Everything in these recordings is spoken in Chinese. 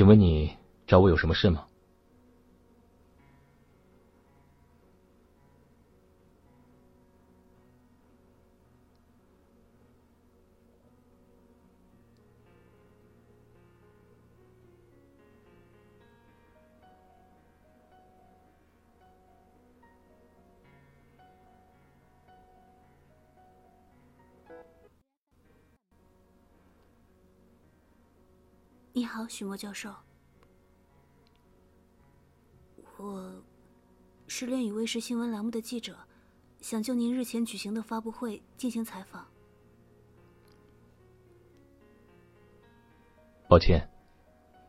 请问你找我有什么事吗？许墨教授，我是恋与卫视新闻栏目的记者，想就您日前举行的发布会进行采访。抱歉，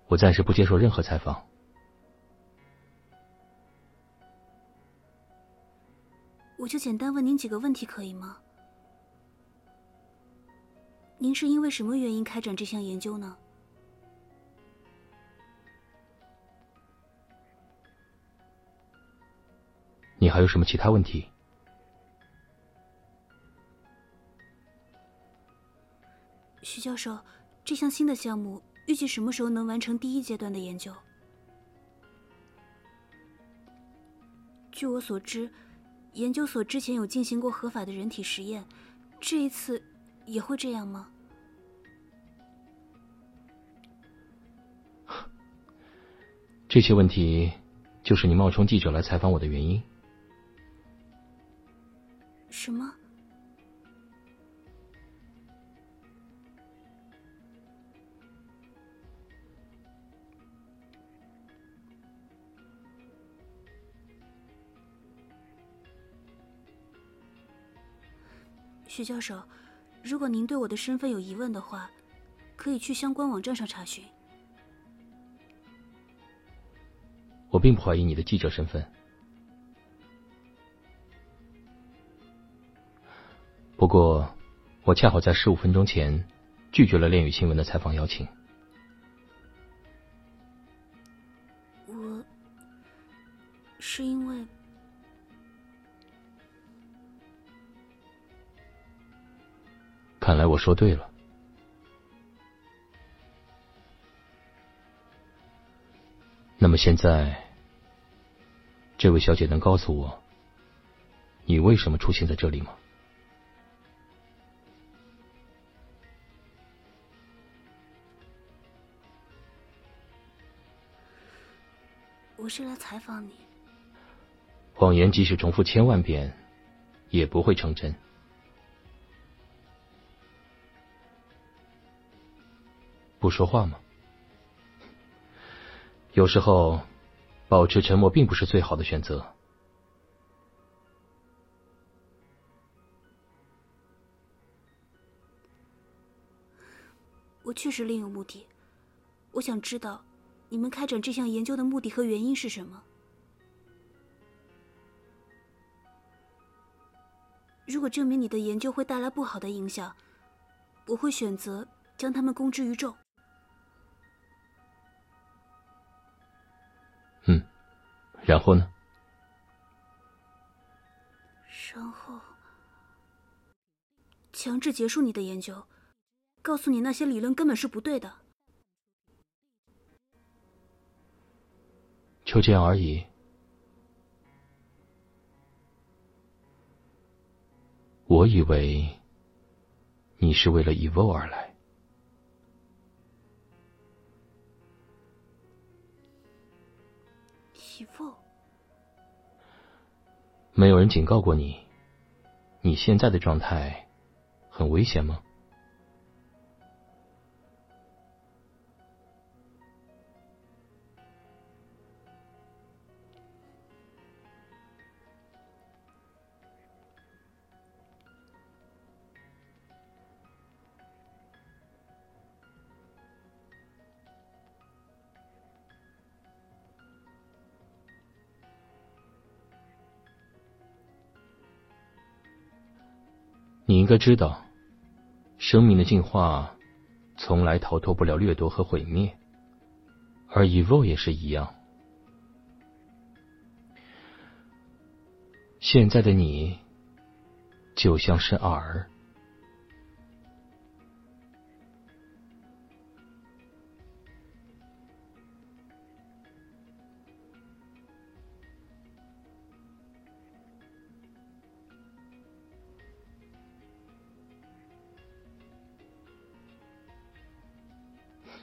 我暂时不接受任何采访。我就简单问您几个问题，可以吗？您是因为什么原因开展这项研究呢？你还有什么其他问题？徐教授，这项新的项目预计什么时候能完成第一阶段的研究？据我所知，研究所之前有进行过合法的人体实验，这一次也会这样吗？这些问题就是你冒充记者来采访我的原因。什么？徐教授，如果您对我的身份有疑问的话，可以去相关网站上查询。我并不怀疑你的记者身份。不过，我恰好在十五分钟前拒绝了恋与新闻的采访邀请。我是因为……看来我说对了。那么现在，这位小姐能告诉我，你为什么出现在这里吗？是来采访你。谎言即使重复千万遍，也不会成真。不说话吗？有时候，保持沉默并不是最好的选择。我确实另有目的，我想知道。你们开展这项研究的目的和原因是什么？如果证明你的研究会带来不好的影响，我会选择将他们公之于众。嗯，然后呢？然后强制结束你的研究，告诉你那些理论根本是不对的。就这样而已。我以为你是为了 Evo 而来。Evo？没有人警告过你，你现在的状态很危险吗？你应该知道，生命的进化从来逃脱不了掠夺和毁灭，而 Evo 也是一样。现在的你就像是饵，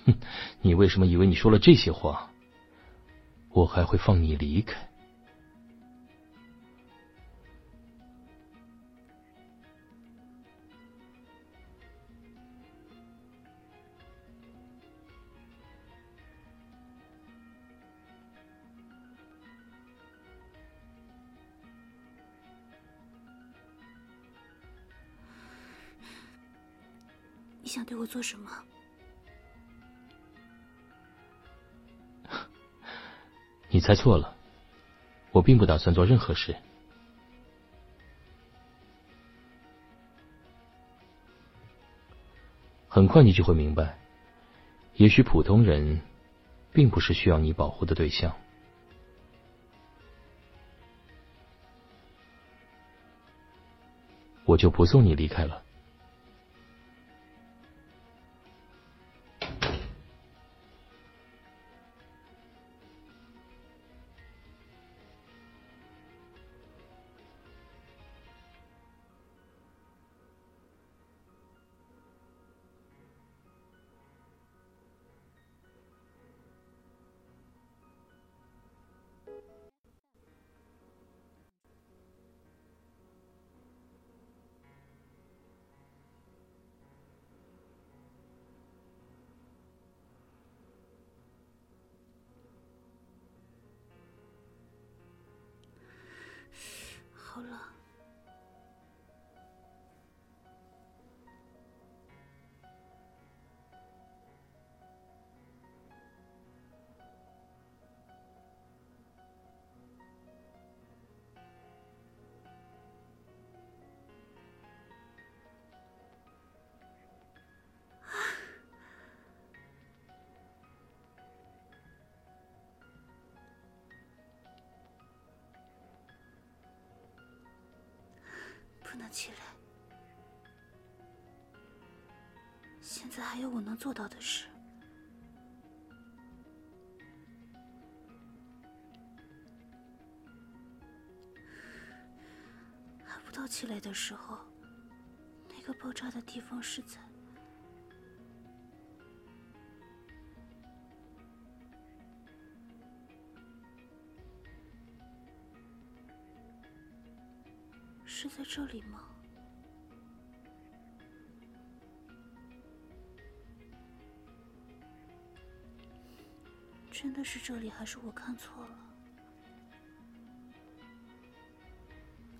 哼，你为什么以为你说了这些话，我还会放你离开？你想对我做什么？你猜错了，我并不打算做任何事。很快你就会明白，也许普通人并不是需要你保护的对象。我就不送你离开了。不能起来。现在还有我能做到的事。还不到起来的时候，那个爆炸的地方是在……是在这里吗？真的是这里，还是我看错了？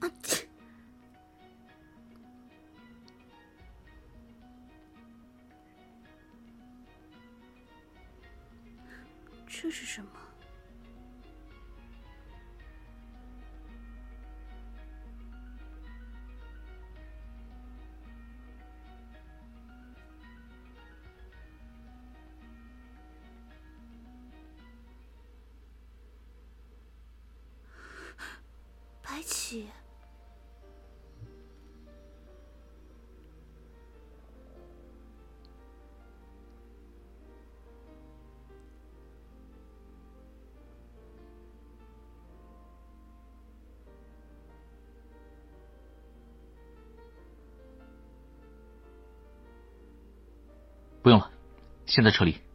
啊！切这是什么？不用了，现在撤离。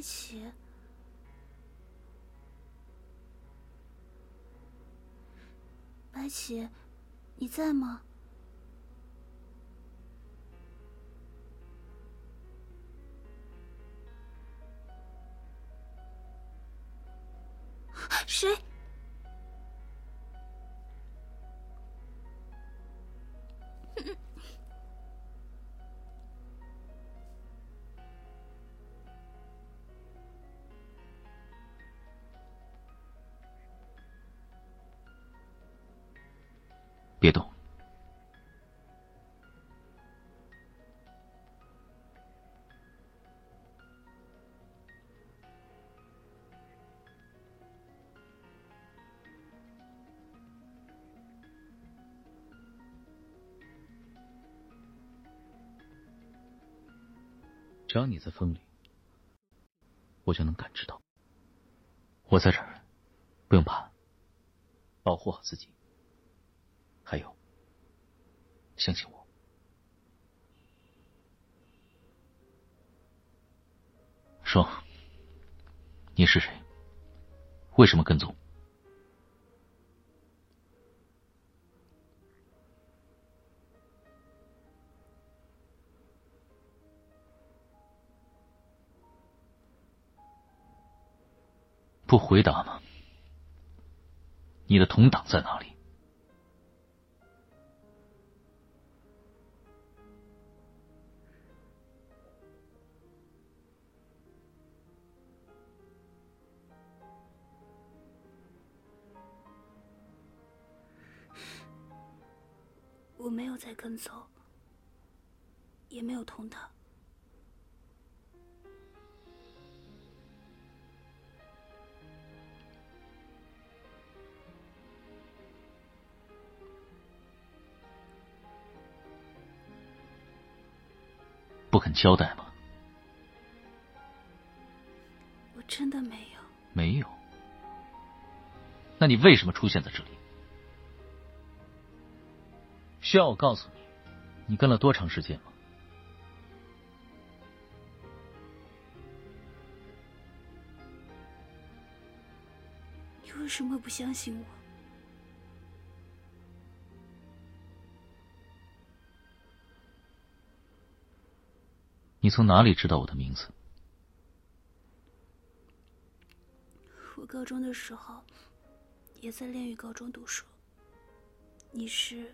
白起，白起，你在吗？别动。只要你在风里我就能感知到。我在这儿不用怕保护好自己。相信我。说，你是谁？为什么跟踪？不回答吗？你的同党在哪里？我没有再跟踪，也没有同他。不肯交代吗？我真的没有。没有？那你为什么出现在这里？需要我告诉你，你跟了多长时间吗？你为什么不相信我？你从哪里知道我的名字？我高中的时候也在炼狱高中读书。你是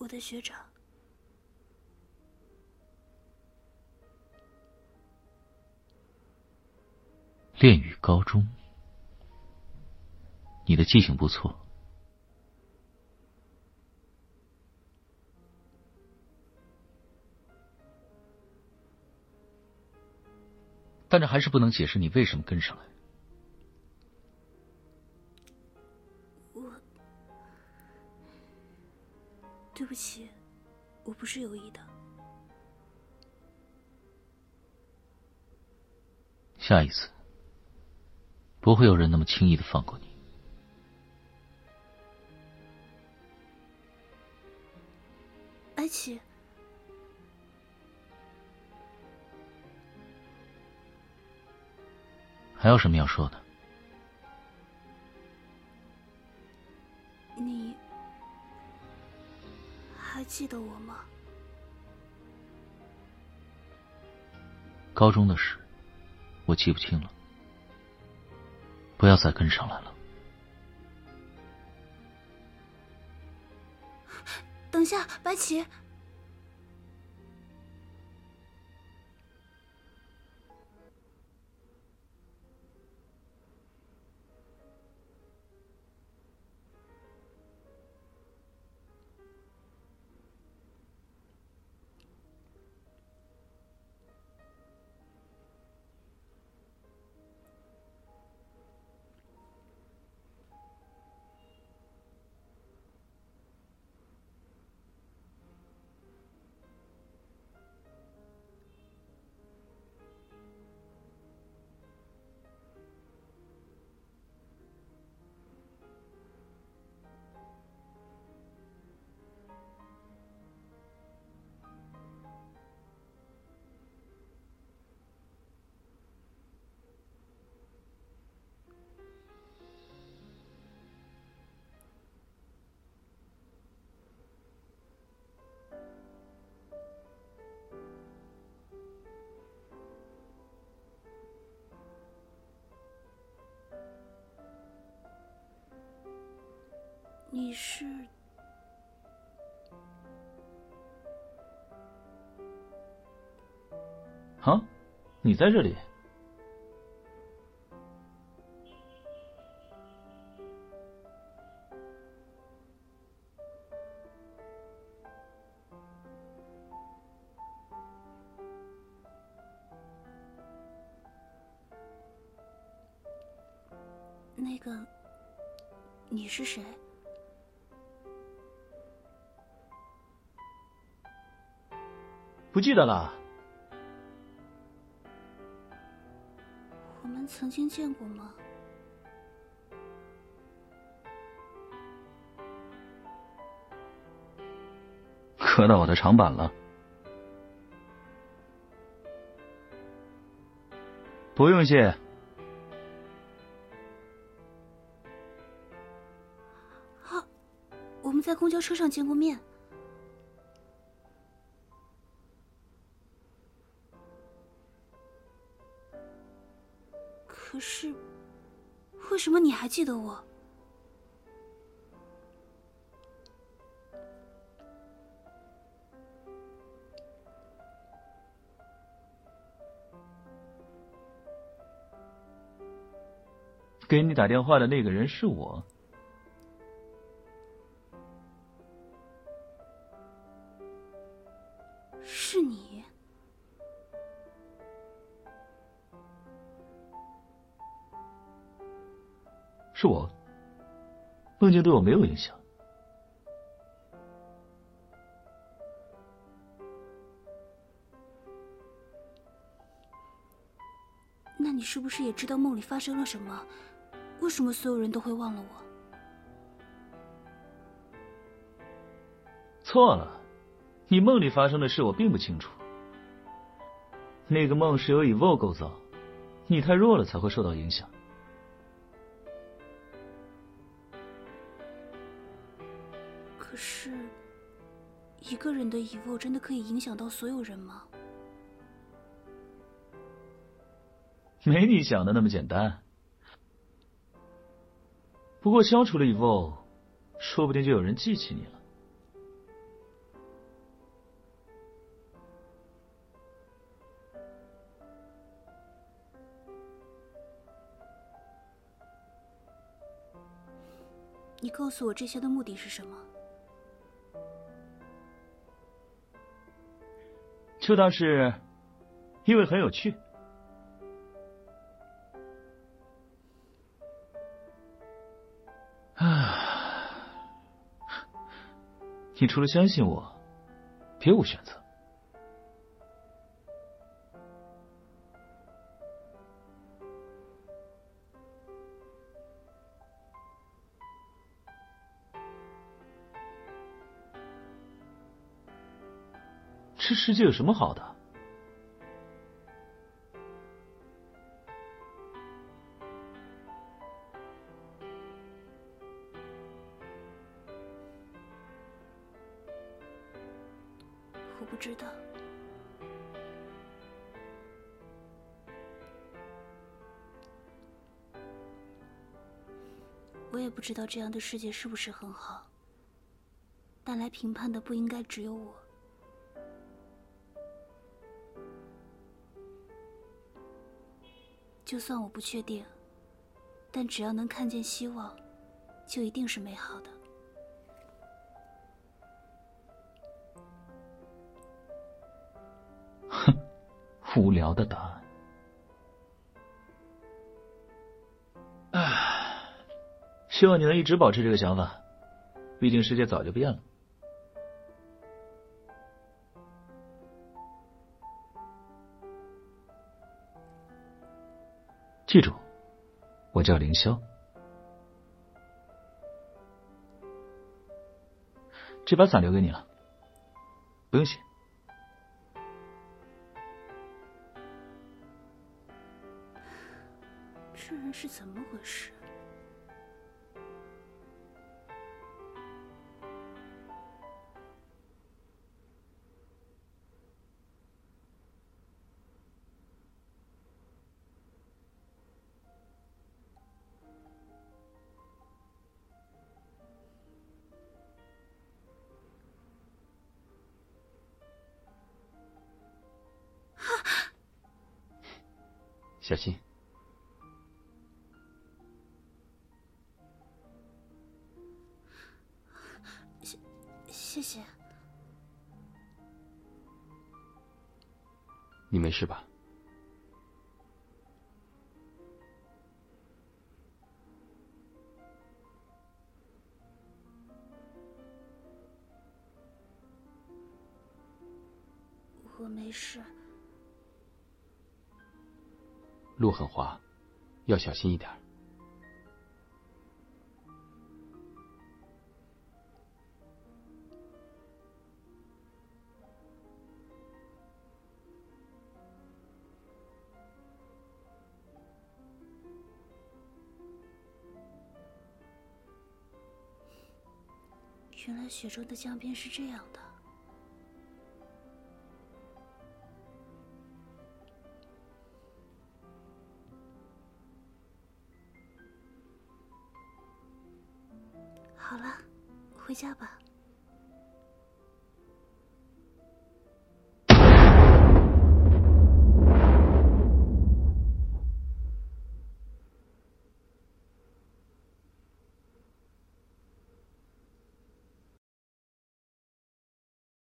我的学长。炼狱高中，你的记性不错。但这还是不能解释你为什么跟上来。不起，我不是有意的。下一次，不会有人那么轻易的放过你。白起。还有什么要说的？还记得我吗？高中的事，我记不清了。不要再跟上来了。等下，白起。你是？啊，你在这里？不记得了。我们曾经见过吗？磕到我的长板了。不用谢。我们在公交车上见过面。是，为什么你还记得我？给你打电话的那个人是我，梦境对我没有影响。那你是不是也知道梦里发生了什么？为什么所有人都会忘了我？错了，你梦里发生的事我并不清楚。那个梦是由以 v o 构造，你太弱了才会受到影响。一个人的以 v o 真的可以影响到所有人吗？没你想的那么简单。不过消除了以后，说不定就有人记起你了。你告诉我这些的目的是什么？就当是，因为很有趣。啊你除了相信我，别无选择。这世界有什么好的？我不知道，我也不知道这样的世界是不是很好。但来评判的不应该只有我。就算我不确定，但只要能看见希望，就一定是美好的。哼无聊的答案。唉，希望你能一直保持这个想法，毕竟世界早就变了。记住，我叫凌霄。这把伞留给你了，不用谢。这人是怎么回事？小心。谢谢。你没事吧？我没事。路很滑，要小心一点。原来雪中的江边是这样的。下吧。